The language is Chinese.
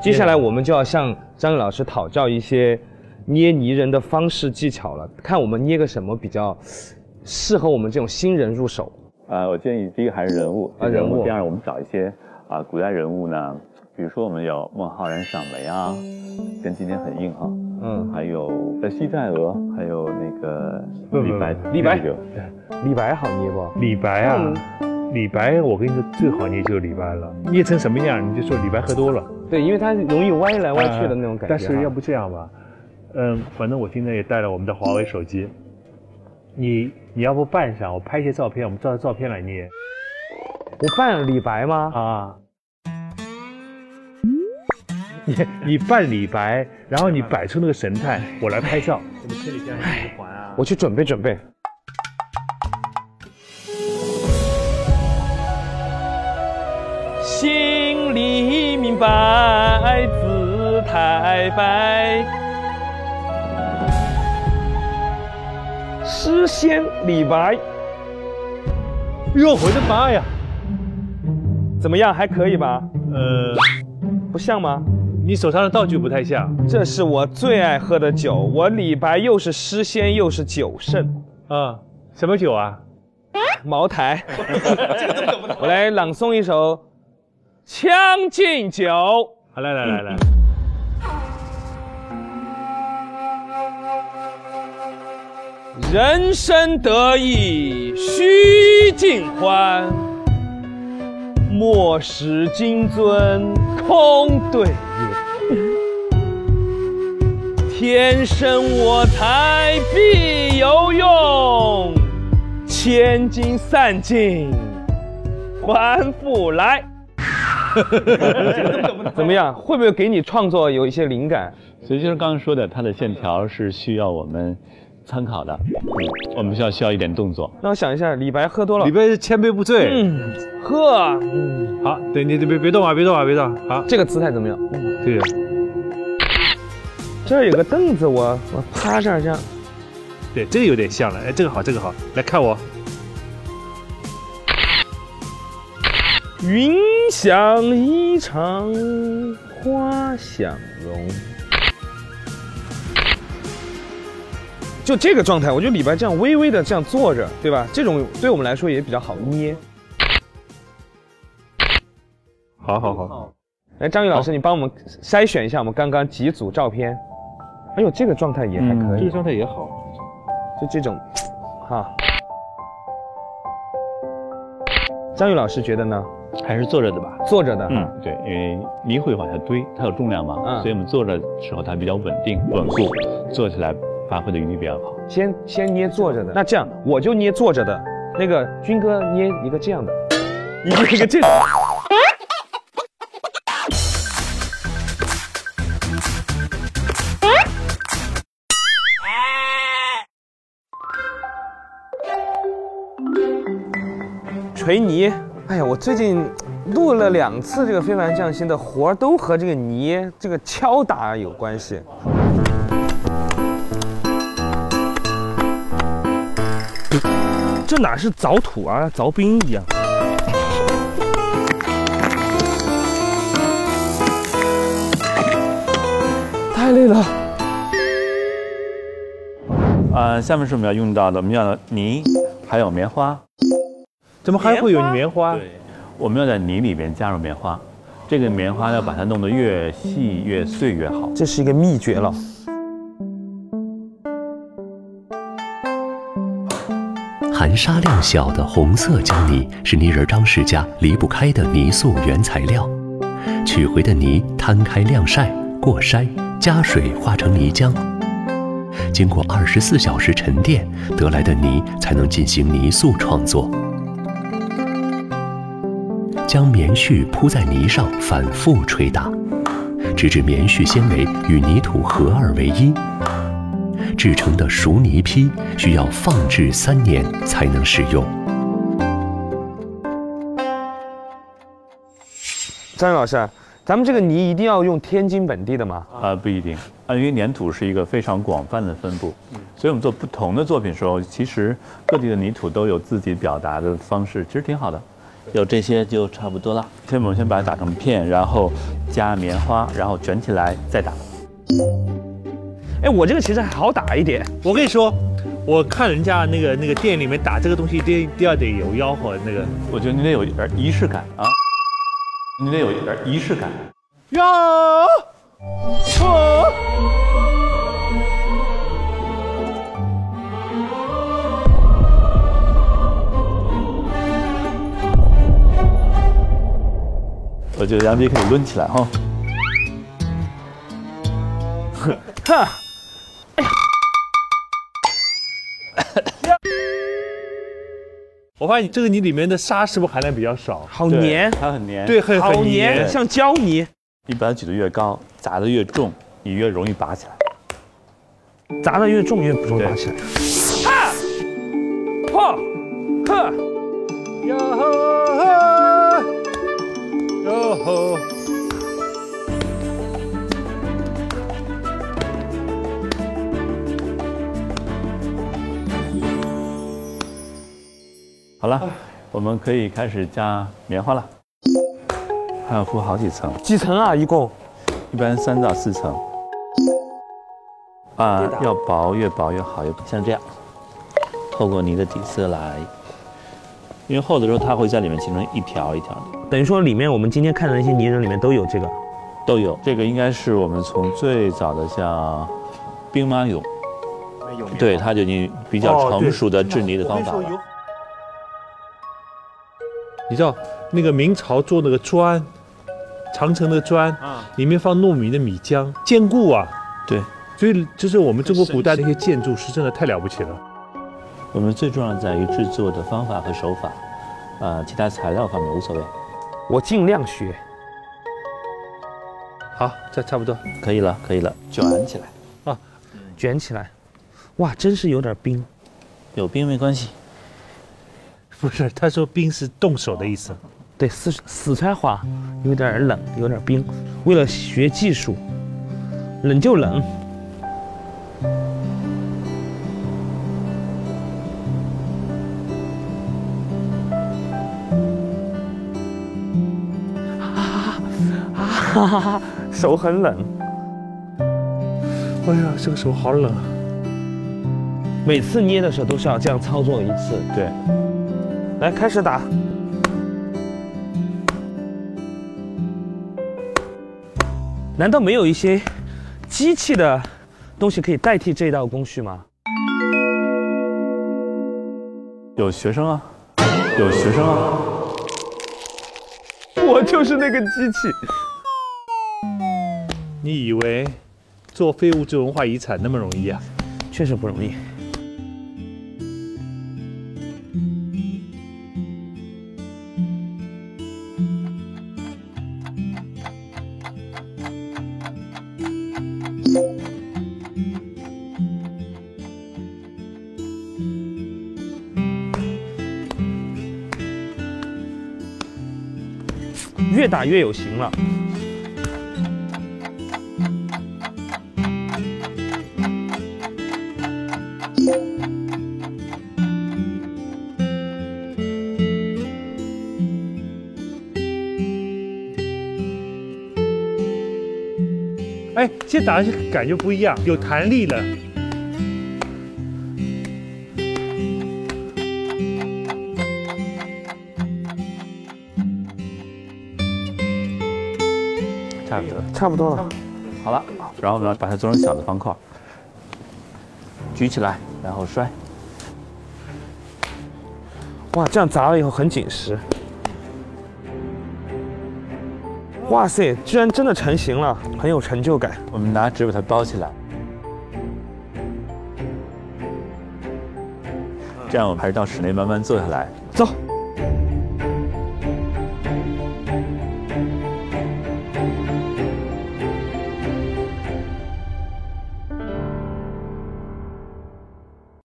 接下来我们就要向张宇老师讨教一些捏泥人的方式技巧了，看我们捏个什么比较适合我们这种新人入手。呃，我建议第一个还是人物啊人物第二，我们找一些啊古代人物呢，比如说我们有孟浩然赏梅啊，跟今天很硬哈。嗯，还有呃西寨鹅，还有那个李白，李白李白好捏不？李白啊，李白，我跟你说最好捏就是李白了，捏成什么样你就说李白喝多了。对，因为它容易歪来歪去的那种感觉哈。但是要不这样吧，嗯，反正我现在也带了我们的华为手机，你你要不扮上，我拍一些照片，我们照着照片来捏我扮李白吗？啊。你你扮李白，然后你摆出那个神态，我来拍照。我们这里这样一环啊。我去准备准备。心白，姿态白，诗仙李白，哟，我的妈呀！怎么样？还可以吧？呃，不像吗？你手上的道具不太像这是我最爱喝的酒，我李白又是诗仙又是酒圣，啊。什么酒啊？茅台。我来朗诵一首《将进酒》。好，来来来来，人生得意须尽欢，莫使金樽空对月。天生我材必有用，千金散尽还复来。怎么样？会不会给你创作有一些灵感？所以就是刚刚说的，它的线条是需要我们参考的，嗯我们需要需要一点动作。那我想一下，李白喝多了李。白是千杯不醉。嗯，喝，嗯好，对你别别动啊，别动啊，别动啊。好，这个姿态怎么样？对，这儿有个凳子，我我趴这儿这样。对，这个有点像了。哎，这个好，这个好，来看我。云想衣裳花想容。就这个状态，我觉得李白这样微微的这样坐着，对吧？这种对我们来说也比较好捏。好好好，来，张宇老师，你帮我们筛选一下我们刚刚几组照片。哎呦，这个状态也还可以，这个状态也好。就这种，哈。张宇老师觉得呢？还是坐着的吧。坐着的，嗯，对，因为泥会往下堆，它有重量嘛，嗯所以我们坐着的时候它比较稳定稳固，坐起来发挥的余地比较好。先先捏坐着的。那这样我就捏坐着的，那个军哥捏一个这样的，你捏一个这种。锤泥，哎呀，我最近录了两次这个非凡匠心的活儿，都和这个泥、这个敲打有关系。这哪是凿土啊，凿冰一样。太累了。呃，下面是我们要用到的，我们要泥，还有棉花。怎么还会有棉花？对，我们要在泥里边加入棉花，这个棉花要把它弄得越细越碎越好。这是一个秘诀了。含沙量小的红色胶泥是泥人张世家离不开的泥塑原材料。取回的泥摊开晾晒、过筛，加水化成泥浆。经过二十四小时沉淀，得来的泥才能进行泥塑创作。将棉絮铺在泥上，反复捶打，直至棉絮纤维与泥土合二为一。制成的熟泥坯需要放置三年才能使用。张宇老师，咱们这个泥一定要用天津本地的吗？啊、不一定啊，因为粘土是一个非常广泛的分布，所以我们做不同的作品的时候，其实各地的泥土都有自己表达的方式，其实挺好的。有这些就差不多了。先我们先把它打成片，然后加棉花，然后卷起来再打。哎，我这个其实还好打一点。我跟你说，我看人家那个那个店里面打这个东西，第第二得有吆喝那个。我觉得你得有一点仪式感啊，你得有一点仪式感。呀，错。我觉得杨迪可以抡起来哈。哈，我发现这个泥里面的沙是不是含量比较少？好对黏，它很黏。对，，很好很黏，像胶泥。你把它举得越高，砸得越重，你越容易拔起来。砸得越重越不容易拔起来。哈，破，呵，哟吼呵，哟吼。好了，我们可以开始加棉花了，还要铺好几层，几层啊？一共？一般三到四层。啊，要薄越薄越好，像这样，透过泥的底色来，因为厚的时候它会在里面形成一条一条的，等于说里面我们今天看的那些泥人里面都有这个。都有。这个应该是我们从最早的像兵马俑，对，它就已经比较成熟的制泥的方法了。你知道那个明朝做那个砖，长城的砖，里面放糯米的米浆，坚固啊。对，所以就是我们中国古代的一些建筑是真的太了不起了。我们最重要在于制作的方法和手法，啊，其他材料方面无所谓。我尽量学。好，这差不多。可以了，可以了，卷起来啊。卷起来，哇，真是有点冰。有冰没关系，不是，他说冰是动手的意思。对，四四川话有点冷，有点冰。为了学技术，冷就冷。哈哈！手很冷，哎呀，这个手好冷啊！每次捏的时候都是要这样操作一次。对，来，开始打。难道没有一些机器的东西可以代替这道工序吗？有学生啊，有学生啊，我就是那个机器。你以为做非物质文化遗产那么容易啊？确实不容易。越打越有型了。哎，现在打上去感觉不一样，有弹力了。差不多。差不多了。好了，然后我们要把它做成小的方块，举起来，然后摔。哇，这样砸了以后很紧实。哇塞，居然真的成型了，很有成就感。我们拿纸把它包起来，这样我们还是到室内慢慢坐下来。走，